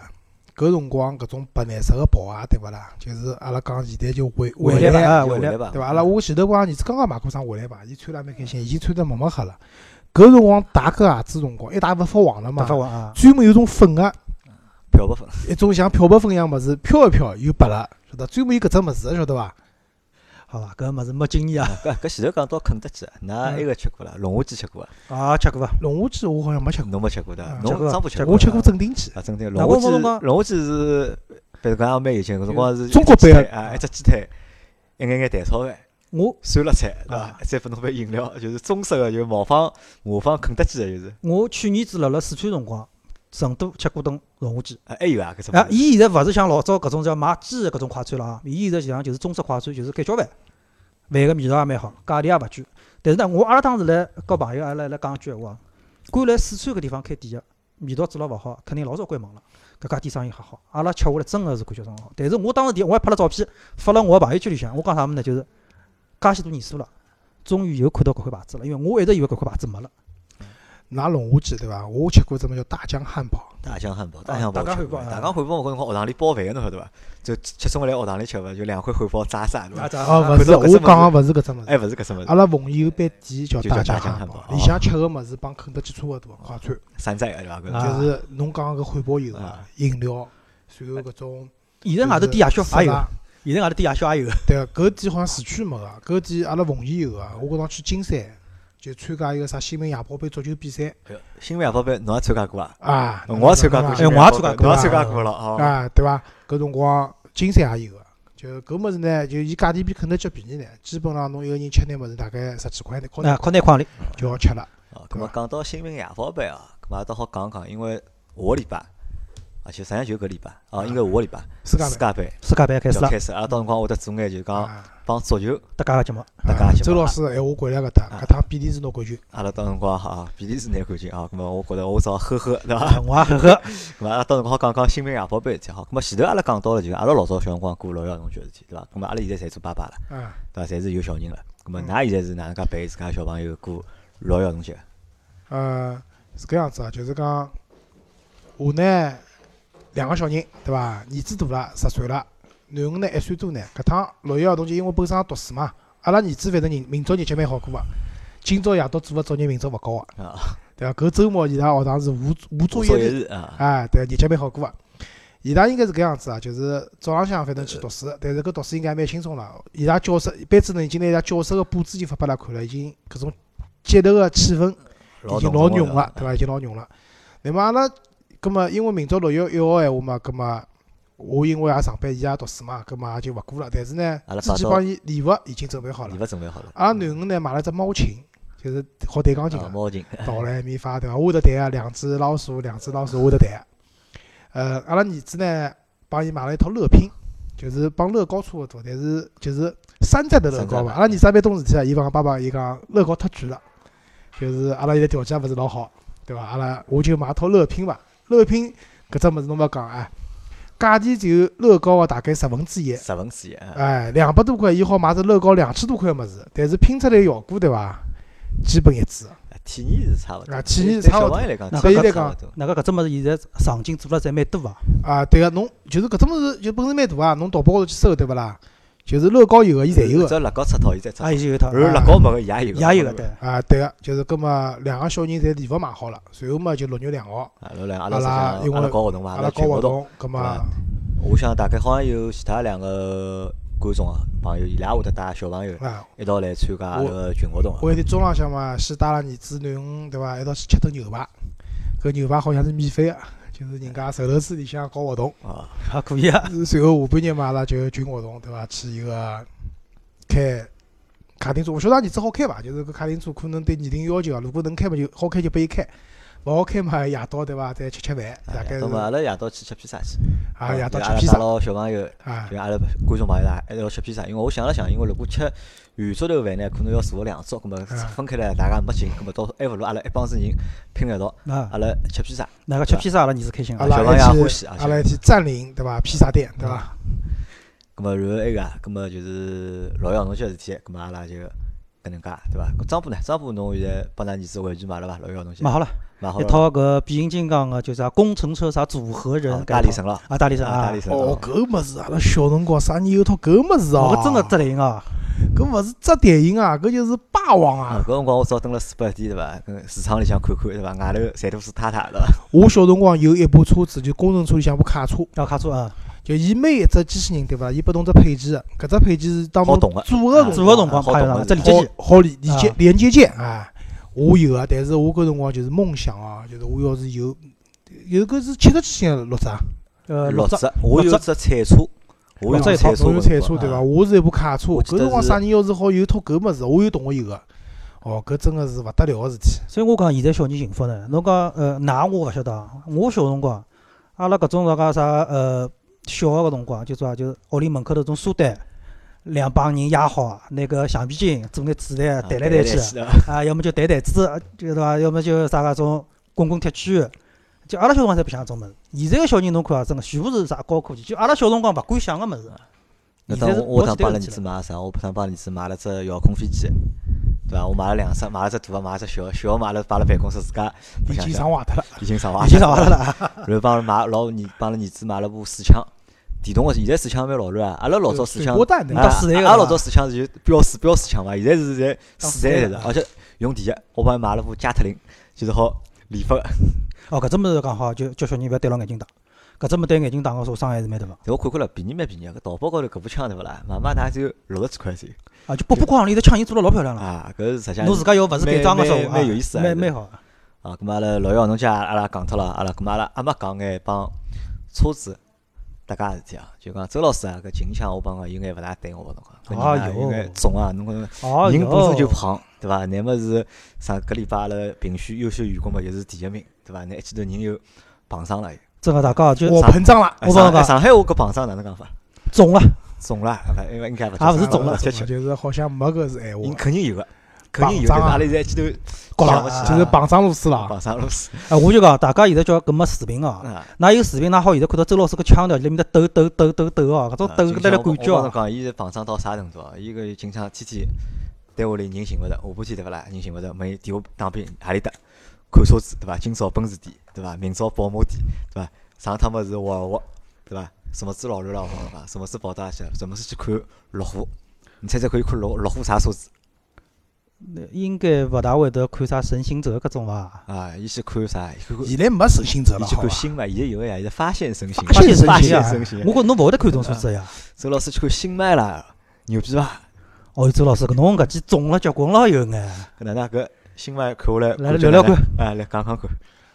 搿辰光搿种白颜色个袍鞋，对勿啦？就是阿拉讲现在就回回来吧，回来。吧，对伐？阿拉我前头帮儿子刚刚买过双回来吧，伊穿了也蛮开心，伊穿得墨墨黑了。搿辰光戴搿鞋子辰光，一戴勿发黄了嘛发，黄啊，专门有种粉个，漂白粉，一种像漂白粉一样物事，漂一漂又白了，晓得？专门有搿只物事，晓得伐？好伐？搿物事没经验啊，搿搿前头讲到肯德基，㑚埃个吃过伐？龙虾鸡吃过伐？啊，吃过伐？龙虾鸡我好像没吃过，侬没吃过的侬张波吃过我吃过镇定鸡。啊，真的那龙虾鸡，龙虾鸡是，反正讲也蛮有劲，搿辰光是中国版腿啊，一只鸡腿，一眼眼蛋炒饭，我酸辣菜，对伐啊？再拨侬杯饮料，就是中式个，就模仿模仿肯德基个，就是。我去年子辣辣四川辰光，成都吃过顿龙虾鸡。啊，还有啊，搿种啊，伊现在勿是像老早搿种叫卖鸡个搿种快餐了啊，伊现在实际上就是中式快餐，就是盖浇饭，饭个味道也蛮好，价钿也勿贵。但是呢，我阿拉当时来交朋友，阿拉来讲一句闲话，敢来四川搿地方开店个，味道做了勿好，肯定老早关门了。搿家店生意还好，阿拉吃下来真个是感觉真好。但是我当时店我还拍了照片，发了我个朋友圈里向，我讲啥物事呢？就是介许多年数了，终于又看到搿块牌子了，因为我一直以为搿块牌子没了。拿龙虾鸡对伐？我吃过只么叫大江汉堡，大江汉堡，啊大江汉堡大江吃过。汉堡啊大江汉堡我搿辰光学堂里包饭个，侬晓得伐？就吃中午来学堂里吃伐？就两块汉堡炸啥，对伐？啊哦，勿是，我讲个勿是搿只物事。哎，勿是搿只物事，阿拉凤仪有爿店叫大大江汉堡里向吃个物事帮肯德基差勿多，快餐。山寨个对伐？搿就是侬讲个汉堡有个啊饮料，然后搿种。现在外头店夜宵也有，啊。现在外头店夜宵也有。对个，搿店好像市区没个，搿店阿拉凤仪有个。我搿趟去金山，就参加一个啥新民夜报杯足球比赛新闻夜报杯侬也参加过啊？啊。我也参加过，哎我也参加过夜报杯侬也参加过了哦。啊，对伐？搿辰光金山也有个，就搿物事呢，就伊价钿比肯德基便宜呢，基本上侬一个人吃眼物事大概十几块，靠啊，靠拿框里，就好吃了。哦，咁么讲到新闻夜报杯啊，咁么也倒好讲讲，因为下个礼拜，而且实际上就搿礼拜，哦，应该下个礼拜世界杯世界杯世界杯开始了，要开始，阿拉到辰光会得做眼就是讲啊，帮足球，搭界个节目。大家节目啊周老师闲话归来搿搭，搿趟比利时拿冠军。阿拉到辰光哈，比利时拿冠军啊，咁么我觉着我只好呵呵，对伐？啊，我也呵呵，咁么阿拉到辰光好讲讲新兵夜报杯事体好，咁么前头阿拉讲到了就是阿拉老早小辰光过六一儿童节事体，对伐？咁么阿拉现在侪做爸爸了，啊，对伐？侪是有小人了，咁么嗯。㑚现在是哪能介陪自家小朋友过六一儿童节？呃，是搿样子啊，就是讲我呢两个小人，对伐？儿子大了，十岁了，囡恩呢一岁多呢。搿趟六一儿童节，因为本身也读书嘛，阿拉儿子反正人明朝日脚蛮好过个。今朝夜到做个作业，明朝勿交个，啊，对伐？搿周末伊拉学堂是无无作作业日，啊，哎，对，日脚蛮好过个。伊拉应该是搿样子啊，就是早浪向反正去读书，但是搿读书应该蛮轻松了。伊拉教室班主任已经拿伊拉教室个布置已经发拨阿拉看了，已经搿种节头个气氛已经老浓了，对伐？已经老浓了。那么阿拉，葛么因为明朝六月一号闲话嘛，葛么我因为也上班，伊也读书嘛，葛么也就勿过了。但是呢自己帮伊礼物已经准备好了礼。物准备好了，阿拉囡恩呢买了只猫琴，就是好弹钢琴个，啊猫琴，到来咪发对伐？我会得弹啊，两只老鼠，两只老鼠我会得弹。呃，阿拉儿子呢帮伊买了一套乐拼，就是帮乐高差勿多，但是就是山寨的乐高嘛。山寨的阿拉儿子也蛮懂事体啊，伊讲爸爸，伊讲乐高太贵了，就是阿拉现在条件也勿是老好，对伐？阿拉我就买套乐拼伐。乐拼搿只物事侬勿要讲哎，价钿就乐高个大概十分之一。十分之一啊，哎，两百多块，伊好买只乐高两千多块个物事，但是拼出来效果对伐？基本一致。体验是差勿多，啊体验是差勿多小朋友来讲，那个搿只物事现在场景做了侪蛮多啊。啊，对个，侬就是搿只物事就本事蛮大啊，侬淘宝高头去搜对勿啦？就是乐高有个，伊侪有个。只要乐高出套，伊再出套啊，。已经有一套，然后乐高没个，伊也有个。也有个对。啊，对个，就是搿么两个小人侪礼物买好了，随后嘛就六月两号，啊，然后来阿阿拉阿拉搞活动嘛，阿拉搞。活动，搿么对我想大概好像有其他两个观众啊朋友，伊拉会得带小朋友啊，一道来参加阿拉个群活动啊。我有天中浪向嘛，先带了儿子囡恩，对伐？一道去吃顿牛排，搿牛排好像是免费个，就是人家售楼处里向搞活动，啊，还可以啊。随后下半日嘛，阿拉就群活动，对伐？去一个开卡丁车，勿晓得儿子好开伐？就是搿卡丁车可能对年龄要求啊，如果能开嘛就好开就拨伊开，勿好开嘛夜到对伐？再吃吃饭，大概是那么阿拉夜到去吃披萨去。啊夜到吃披萨阿拉带牢小朋友，啊就阿拉观众朋友啦，一道吃披萨。因为我想了想，因为如果吃圆桌头饭呢，可能要坐两桌，葛末啊分开来大家没劲，葛末到还勿如阿拉一帮子人拼了一道，啊阿，拉吃披萨。那个吃披萨，阿拉儿子开心啊。阿拉小朋友也欢喜啊阿拉一起占领对伐？披萨店对伐？咁么然后埃个啊，咁么就是六一儿童节事体，咁么阿拉就搿能介，对伐？搿张波呢？张波侬现在帮㑚儿子玩具买了伐？六一儿童节买好了，买好了。一套搿变形金刚个，就是啥工程车啥组合人大力神了，啊，大力神啊啊大力，神哦，搿物事阿拉小辰光啥人有套搿物事哦？搿，真个只灵啊！搿勿是只电影啊，搿就是霸王啊啊！搿辰光我只好蹲辣四百店对伐？跟市场里向看看对伐？外头侪都是太太对伐？我小辰光有一部车子，就工程车里向部卡车，要卡车啊，就伊每一只机器人对伐？伊拨侬只配件的，搿只配件是当中组合辰组合辰光好派上了，懂的这理解器好好理理解啊连接键啊，我有个，但是我搿辰光就是梦想啊，就是我要是有有搿是七十几斤的骡子啊，呃，六只六只，我有只彩车，我有六只一套彩车，我有彩车对伐？啊我是一部卡车，搿辰光啥人要是好有套搿物事，我有同学有个，哦，搿真个是勿得了个事体。所以我讲现在小人幸福呢。侬讲呃，㑚我勿晓得啊，我小辰光，阿拉搿种啥讲啥呃，小个搿辰光，就说啊，就是屋里门口头种书单，两帮人压好，那个橡皮筋做眼子弹弹来弹去，的。啊，要么就弹弹子，就对伐？要么就啥个种滚滚铁圈。就阿拉小辰光侪白相搿种物事，现在个小人侬看啊，真个全部是啥高科技，就阿拉小辰光勿敢想个物事。那当我当帮了儿子买啥？我当帮儿子买了只遥控飞机，对伐？我买了两只，买了只大个，买了只小个，小个买了摆辣办公室自家已经上坏脱了，已经上坏已经上坏脱了啦。然后帮了买老儿帮了儿子买了部水枪，电动个，现在水枪蛮老乱啊。阿拉老早水枪，阿拉老早水枪是就标水标水枪嘛，现在是在当四台的，四台的而且用电个。我帮伊买了部加特林，就是好连发个。哦，搿只物事讲好，就叫小人勿要戴牢眼镜打。搿只物戴眼镜打个说伤害是蛮大个。但我看看了，便宜蛮便宜个，淘宝高头搿部枪对勿啦？买买大概只有六十几块钱啊，就波波框里头枪已经做了老漂亮了。啊，搿是实际上侬自家要勿是改装个时候蛮，有意思啊蛮蛮好。啊，咁阿拉六一儿童节阿拉讲脱了，阿拉咁阿拉还没讲眼帮车子搭界事体啊，就讲周老师啊，搿近腔我帮讲有眼勿大对我搿辰光，搿人啊哎哟有眼重啊，侬讲哦人本身就，胖，对伐？乃末是上搿礼拜阿拉评选优秀员工嘛，就是第一名，对伐？那一记头人又胖上了又。真个大家就我膨胀了，哎我帮侬讲上上海话搿碰上哪能讲法？肿了，肿了，因为应该勿啊勿是肿了就是好像没搿是闲应话，肯定有个，肯定有，啊阿拉现在一记头高了想勿起，就是膨胀螺丝了。膨胀螺丝哎，我就讲大家现在叫搿么视频哦，啊。㑚有视频，㑚好现在看到周老师个腔调里面的抖抖抖抖抖哦，搿种啊抖搿来感觉我帮侬哦。讲，伊是膨胀到啥程度啊？伊搿经常天天单位里人寻勿着，下半天对勿啦？人寻勿着，问伊电话打边何里搭看车子对伐？今朝奔驰店对伐？明朝宝马店对伐？上趟么是沃尔沃对伐？什么子老乱了，我帮侬讲，什么子跑到哪去了？什么子去看路虎？你猜猜可以看路路虎啥车子应该勿大会得看啥神行者搿种伐？啊？伊去看啥？现在没神行者伊了，好伐？去看新嘛，现在有个呀，现在发现神行，发现神发行啊现神行。我觉侬勿会得看种车子呀。周老师去看新迈了，牛逼伐？哦，周老师，搿侬搿记中了结棍了有眼。搿哪能搿新迈看下来，来聊聊看，哎，来讲讲看。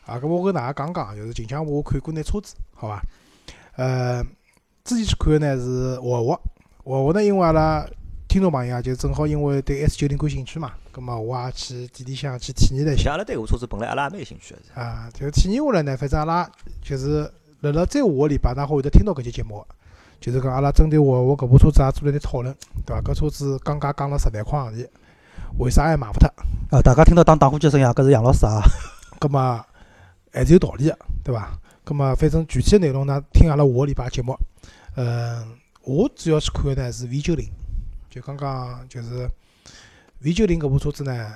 啊，搿么我跟大家讲讲，就是近腔我看过眼车子，好伐？呃，之前去看个呢是沃尔沃，沃尔沃呢，因为阿拉听众朋友啊，就正好因为对 S 九零感兴趣嘛，葛么我也去店里向去体验了一下像阿拉对搿车子本来阿拉也蛮有兴趣个，啊，就体验下来呢，反正阿拉就是辣辣再下个礼拜，㑚好会得听到搿节节目的，就是讲阿拉针对我我搿部车子也做了点讨论，对伐？搿车子降价降了十来块行钿，为啥还卖勿脱？啊，大家听到打打火机声音啊，搿是杨老师啊。葛么还是有道理个，对伐？葛么反正具体个内容呢，听阿拉下个礼拜节目。嗯，我主要去看个呢是 V 九零，就刚刚就是 V 九零搿部车子呢，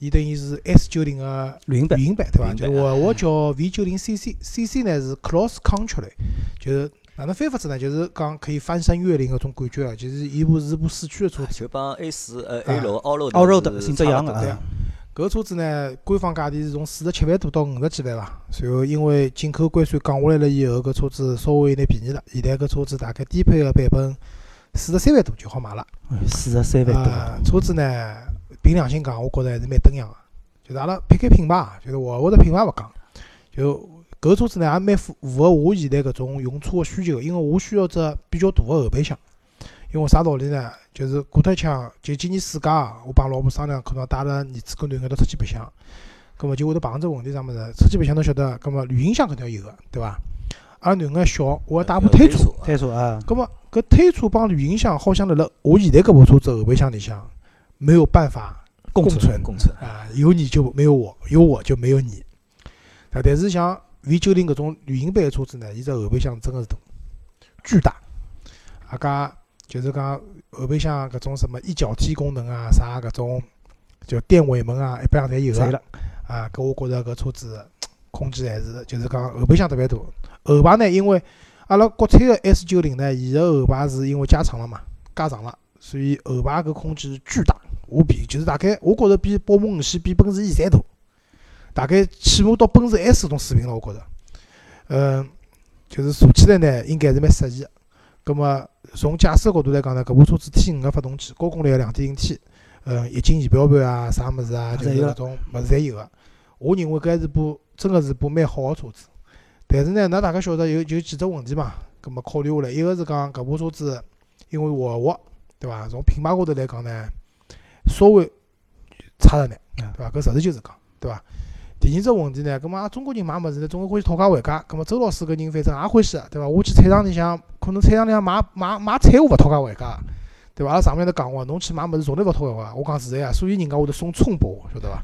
伊等于是 S 九零个绿茵版版，对伐？就沃尔沃叫 V 九零 CC，CC 呢是 Cross Country，就是哪哪能翻法子呢？就是讲可以翻山越岭搿种感觉啊，就是伊部是部四驱的车子。就帮 A 四呃啊 A 六、奥 road 奥 road 是性质一样的差不多啊。搿车子呢，官方价钿是从四十七万多到五十几万伐。随后因为进口关税降下来了以后，搿车子稍微有点便宜了。现在搿车子大概低配个版本四十三万多就好买了。哎四十三万啊，多，车子呢，凭良心讲，我觉着还是蛮登样个。就是阿拉撇开品牌，就是沃尔沃的品牌勿讲，就搿车子呢也蛮符符合我现在搿种用车个需求，因为我需要只比较大个后备箱。因为啥道理呢？就是过脱腔，就今年暑假啊，我帮老婆商量，可能带了儿子跟囡一道出去白相，葛末就会得碰着问题啥物事？出去白相侬晓得，葛末旅行箱肯定要有个，对伐？阿拉囡恩小，我要带部推车。啊推车啊，葛末搿推车帮旅行箱好像辣辣我现在搿部车子后备箱里向没有办法共存共存。啊，有你就没有我，有我就没有你。啊，但是像 V 九零搿种旅行版的车子呢，伊只后备箱真个是大，巨大。啊加就是讲后备箱搿种什么一脚踢功能啊，啥搿种就电尾门啊，一般上侪有个。侪了，啊，搿我觉着搿车子空间还是就是讲后备箱特别大。后排呢，因为阿拉国产个 S 九零呢，伊个后排是因为加长了嘛，加长了，所以后排搿空间是巨大，无比，就是大概我觉着比宝马五系、比奔驰 E 侪大，大概起码到奔驰 S 搿种水平了，我觉着。嗯，就是坐起来呢，应该是蛮适宜个。葛末从驾驶角度来讲呢，搿部车子 T 五个发动机，高功率个两点零 T，呃，液晶仪表盘啊，啥物事啊，就是侪搿种物事侪有个。我认为搿还是部真个是部蛮好个车子。但是呢，㑚大家晓得有有几只问题嘛？搿么考虑下来，一个是讲搿部车子，因为沃尔沃，对伐？从品牌高头来讲呢，稍微差着眼，对伐？搿实事求是讲，对伐？第二只问题呢，搿么阿拉中国人买物事呢，总归欢喜讨价还价。葛末周老师搿人反正也欢喜，对伐？我去菜场里向，可能菜场里向买买买菜我勿讨价还价，对伐？阿拉上面头讲过，侬去买物事从来勿讨价还价。我讲实在啊，所以人家会得送葱拨我，晓得伐？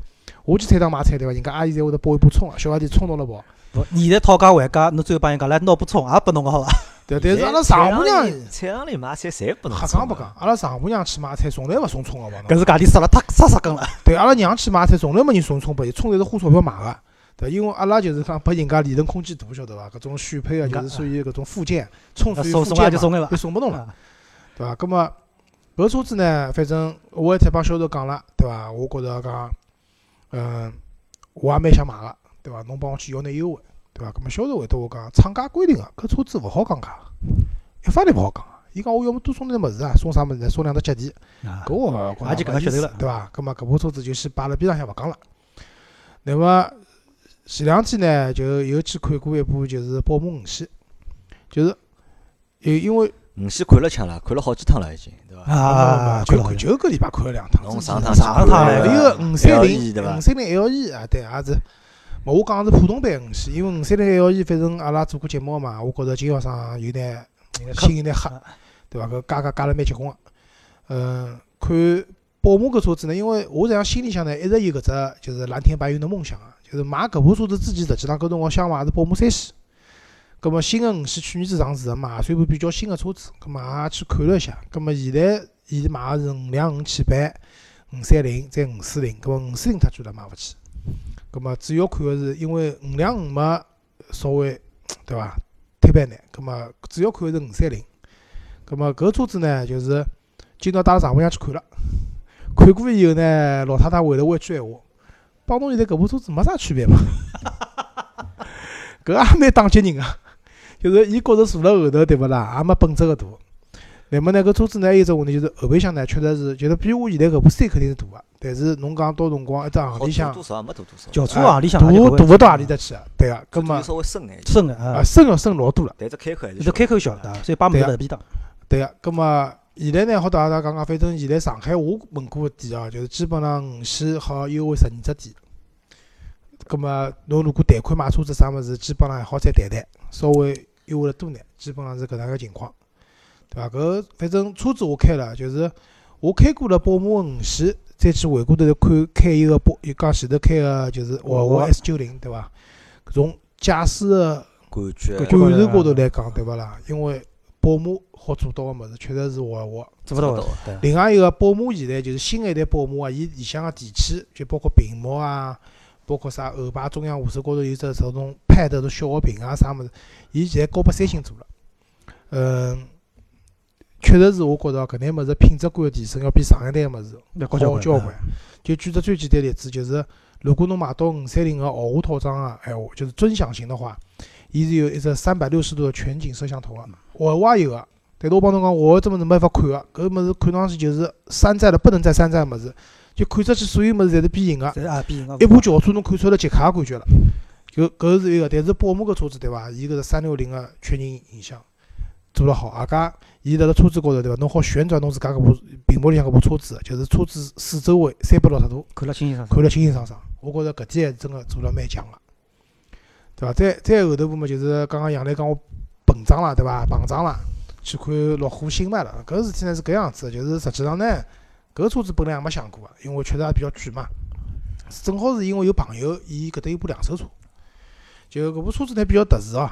我去菜场买菜，对伐？人家阿姨侪会得拨一把葱啊，小兄弟葱到了跑。不，现在讨价还价，侬最后帮人家来拿把葱也拨侬个好伐？对，但是阿拉丈母娘菜场里买菜侪不能瞎讲不讲，阿拉丈母娘去买菜从来勿送葱个，搿是价钿杀了太杀杀根了。对，阿拉娘去买菜从来没人送葱拨伊，葱侪是花钞票买个。对，因为阿拉就是讲拨人家利润空间大，晓得伐？搿种选配个就是属于搿种附件，葱属于送送附件就送个伐就？送拨侬了，啊对伐？葛末搿车子呢，反正我也才帮销售讲了，对伐？我觉着讲，嗯，我也蛮想买个，对伐？侬帮我去要眼优惠，对伐？葛么销售回答我讲，厂家规定个，搿车子勿好讲价，一发钿勿好讲个。伊讲我要么多送点物事啊，送啥物事呢？送两只脚钿。啊搿我也就搿能晓得了对伐？葛么搿部车子就先摆辣边浪向勿讲了。那么前两天呢，就又去看过一部就是宝马五系，就是因因为五系看了抢了，看了好几趟了已经，对伐？啊，就看了就搿礼拜看了两趟。侬上趟上趟还有个五三零对伐五三零 LE 啊，对，也是。嘛，我讲个是普通版五系，因为五三零 LE 反正阿拉做过节目嘛，我觉着经销商有点心有点黑，对伐？搿加价加了蛮结棍个。嗯，看宝马搿车子呢，因为我实际上心里向呢一直有搿只就是蓝天白云的梦想啊，就是买搿部车子之前，实际上搿辰光想买是宝马三系。葛末新个五系去年子上市个嘛，也算部比较新个车子，葛末也去看了一下。葛末现在伊买个是五两五起版、五三零再五四零，葛末五四零太贵了买勿起。葛末主要看个是因为五两五嘛稍微对伐推板眼，葛末主要看个是五三零。葛末搿车子呢，就是今朝带了丈母娘去看了，看过以后呢，老太太回了我一句闲话，帮侬现在搿部车子没啥区别嘛。搿也蛮打击人个，就是伊觉着坐辣后头对勿啦，也没本质个大。那么呢，搿车子呢还有一只问题就是后备箱呢确实是，就是比我现在搿部 C 肯定是大个，但是侬讲到辰光一只行李箱多少没多多少，轿车啊行李箱大大勿到何里搭去啊？对个，搿么稍微深眼，深个啊，啊深个深老多了。但只开口还是只开口小的，所以把门对啊勿便当。对个，搿么现在呢，好大家讲讲，反正现在上海我问过个店哦，就是基本上五系好优惠十二只店。葛么侬如果贷款买车子啥物事，基本上还好再谈谈，稍微优惠了多眼，基本上是搿能个情况，对伐？搿反正车子我开了，就是我开过了宝马五系，再去回过头来看开一个宝，就讲前头开个就是沃尔沃 S 九零，对伐？从驾驶个感觉感受高头来讲，对勿啦？因为宝马好做到个物事，确实是沃尔沃。做勿到。另外一个宝马现在就是新一代宝马啊，伊里向个电器就包括屏幕啊，包括啥后排中央扶手高头有只这种 pad 种小个屏啊啥物事，伊现在交拨三星做了。嗯，确实是我觉着搿眼物事品质感的提升要比上一代个物事高交关。就举只最简单例子，就是如果侬买到五三零个豪华套装个闲话，就是尊享型的话，伊是有一只三百六十度的全景摄像头个，额外有个。但是我帮侬讲，我这物事没法看个，搿物事看上去就是山寨的不能再山寨个物事，就看出去所有物事侪是变形个。侪是啊，变形个。一部轿车侬看出来捷卡个感觉了，搿搿是一个。但是宝马搿车子对伐？伊搿是三六零个全景影像做了好，而家伊辣辣车子高头对伐？侬好旋转侬自家搿部屏幕里向搿部车子，就是车子四周围三百六十度，看了清清爽爽。看了清清爽爽。我觉着搿点还是真个做了蛮强个，对伐？再再后头部嘛，就是刚刚杨澜讲我膨胀了，对伐？膨胀了，去看路虎新迈了。搿事体呢是搿样子，就是实际上呢，搿车子本来也没想过个，因为确实也比较贵嘛。正好是因为有朋友，伊搿搭有部两手车，就搿部车子呢比较特殊哦，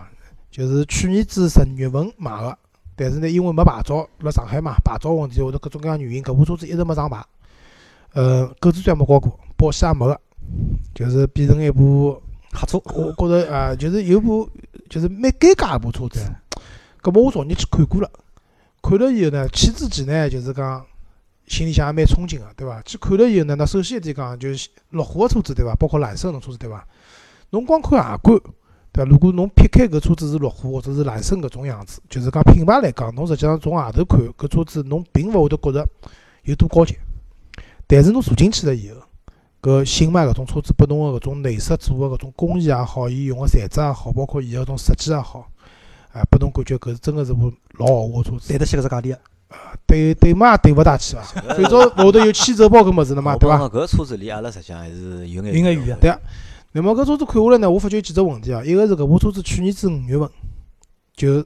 就是去年子十二月份买个，但是呢因为没牌照，辣上海嘛，牌照问题或者各种各样原因，搿部车子一直没上牌。呃，购置税也没交过，保险也没个，就是变成一部黑车。我觉着啊，就是有部就是蛮尴尬一部车子。搿么我昨日去看过了，看了以后呢，去之前呢就是讲心里向也蛮憧憬个，对伐？去看了以后呢，那首先一点讲就是路虎个车子对伐？包括揽胜个车子对伐？侬光看外观，对伐？如果侬撇开搿车子是路虎或者是揽胜搿种样子，就是讲品牌来讲，侬实际上从外头看搿车子，侬并勿会得觉着有多高级。但是侬坐进去了以后，搿新迈搿种车子拨侬个搿种内饰做个搿种工艺也好，伊用个材质也好，包括伊个搿种设计也好，啊，拨侬感觉搿是真个是部老豪华个车子。对得起搿只价钿个。对对嘛也对勿大起伐？最早后头有汽车包搿物事了嘛，对伐？搿车子离阿拉实际上还是有眼有眼远个。对啊。那么搿车子看下来呢，我发觉有几只问题啊。一个是搿部车子去年子五月份就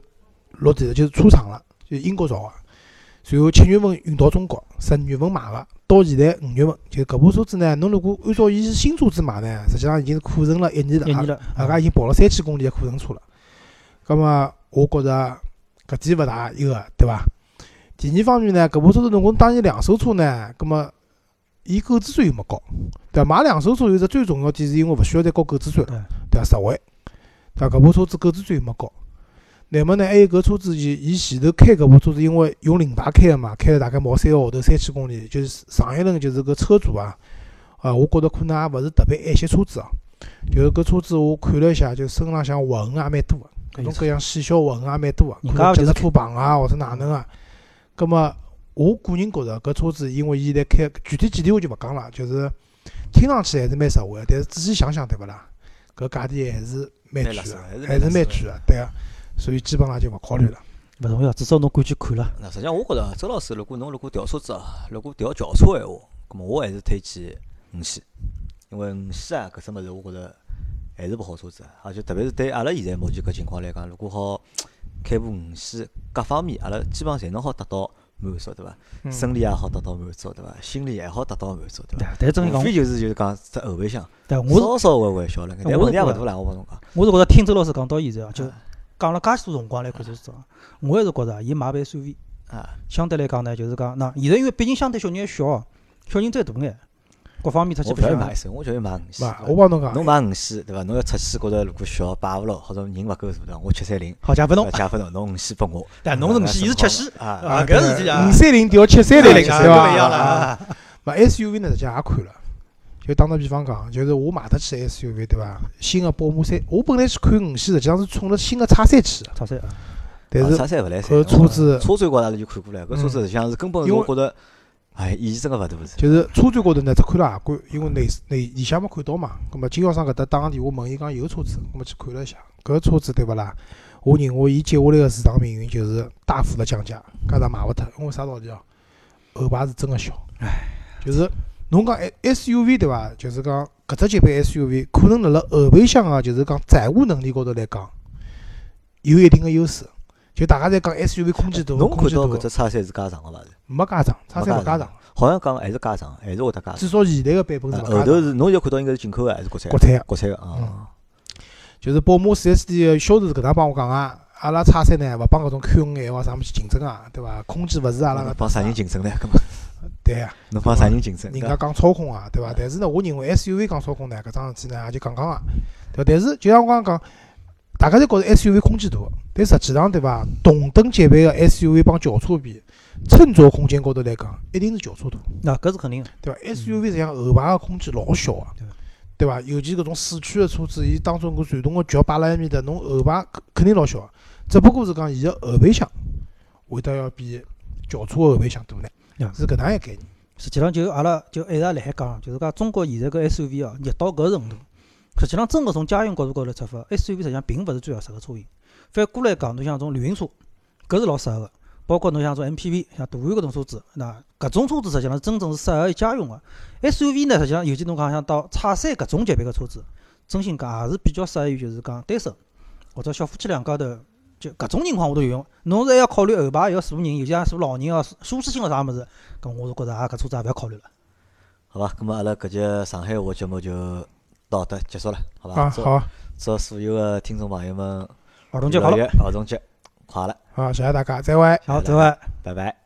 落地了，就是出厂了，就英国造个。然后七月份运到中国，十二月份买个，到现在五月份，就搿部车子呢，侬如果按照伊是新车子买呢，实际上已经是库存了一年了，一年了，阿拉已经跑了三千公里个库存车了。葛么我觉着搿点勿大一个，对伐？第二方面呢，搿部车子如果当伊两手车呢，葛末伊购置税又没交，对伐？买两手车有只最重要点是因为勿需要再交购置税了，对伐？实惠，对伐？搿部车子购置税又没交。乃末呢，还有搿车子，伊伊前头开搿部车子，因为用零牌开个嘛，开了大概毛三个号头，三千公里，就是上一轮就是搿车主啊，啊，我觉着可能也勿是特别爱惜车子啊。就是搿车子我看了一下，就身浪向划痕也蛮多个，各种各样细小划痕也蛮多个，可能脚车碰啊或者哪能个。葛末我个人觉着搿车子，因为伊现在开具体几点我就勿讲了，就是听上去还是蛮实惠个，但是仔细想想对勿啦？搿价钿还是蛮贵个，还是蛮贵个，对个。所以基本上就勿考虑了。勿重要，至少侬敢去看了。那实际上我觉着，周老师，如果侬如果调车子啊，如果调轿车闲话，咁么我还是推荐五系，因为五系啊搿只物事，我觉着还是部好车子，而且特别是对阿拉现在目前搿情况来讲，如果好开部五系，各方面阿拉基本上侪能好达到满足，对伐？生理也好达到满足，对伐？心理也好达到满足，对伐？但真无非就是就是讲只后备箱，稍稍微微小了，但问题也勿大啦，我帮侬讲。我是觉着听周老师讲到现在啊，就。讲了介许多辰光来看车子啊，我还是觉着伊买部 SUV 啊，相对来讲呢，就是讲那现在因为毕竟相对小人还小，小人再大眼，各方面出去不要买一手我叫伊买五系。我帮侬讲，侬买五系对伐？侬要出去觉着如果小摆勿牢，或者人勿够大，我七三零。好，加分侬，加分侬，侬五系拨我。但侬是五系，伊是七系啊啊，搿事体啊。五三零调七三零，对伐？一样了。买 SUV 呢，实际也看了。就打个比方讲，就是我买得起 SUV，对伐？新个宝马三，我本来去看五系，实际上是冲着新个叉三去。叉三啊。但是叉三勿来三。搿车子。车展高头就看过了，搿车子实际上是根本我觉着，哎，意义真个勿大。就是车展高头呢，只看了外观，因为内内里向没看到嘛。葛末经销商搿搭打个电话问伊讲有车子，我们去看了一下，搿车子对勿啦？我认为伊接下来个市场命运就是大幅的降价，加上卖勿脱，因为啥道理哦？后排是真个小，唉，就是。侬讲 S U V 对伐？就是讲搿只级别 S U V 可能辣辣后备箱啊，就是讲载物能力高头来讲，有一定个优势。就大家侪讲 S U V 空间大，侬看到搿只叉三是加长个伐？没加长，叉三勿加长。好像讲还是加长，还是会得加长。至少现在个版本是后头是侬现在看到应该是进口个还是国产？国产个，国产个啊。就是宝马四 S 店个销售是搿能帮我讲个，阿拉叉三呢勿帮搿种 Q 五 L 啥物事竞争啊，对伐？空间勿是阿拉个。帮啥人竞争呢？搿么？对呀，侬帮啥人竞争？人家讲操控啊，对伐？但是呢，我认为 SUV 讲操控呢，搿桩事体呢也就讲讲个，对伐？但是就像我刚刚讲，大家侪觉着 SUV 空间大，但实际上对伐？同等级别个 SUV 帮轿车比，乘坐空间高头来讲，一定是轿车大，那搿是肯定个。对伐？SUV 实际上后排个空间老小个对，对伐？尤其搿种四驱个车子，伊当中搿传动个脚摆辣埃面搭，侬后排肯肯定老小个，只不过是讲伊个后备箱会得要比轿车个后备箱大呢，是搿能一个概念。实际上就阿拉就一直辣海讲，就是讲中国现在搿 SUV 哦，热到搿程度。实际上，真个从家用角度高头出发，SUV 实际上并勿是最合适个车型。反过来讲，侬像种旅行车，搿是老适合个。包括侬像种 MPV，像途安搿种车子，那搿种车子实际上真正是适合于家用个。SUV 呢，实际上尤其侬讲像到叉三搿种级别个车子，真心讲也是比较适合于就是讲单身或者小夫妻两家头，就搿种情况下头用。侬是还要考虑后排要坐人，尤其像坐老人哦，舒适性个啥物事，搿我是觉着啊，搿车子也勿要考虑了。好伐？咁么阿拉搿节上海话节目就到搿搭结束了，好吧？啊，好，祝所有的听众朋友们儿童节快乐，儿童节快乐，好，谢谢大家，再会。好，再会。拜拜。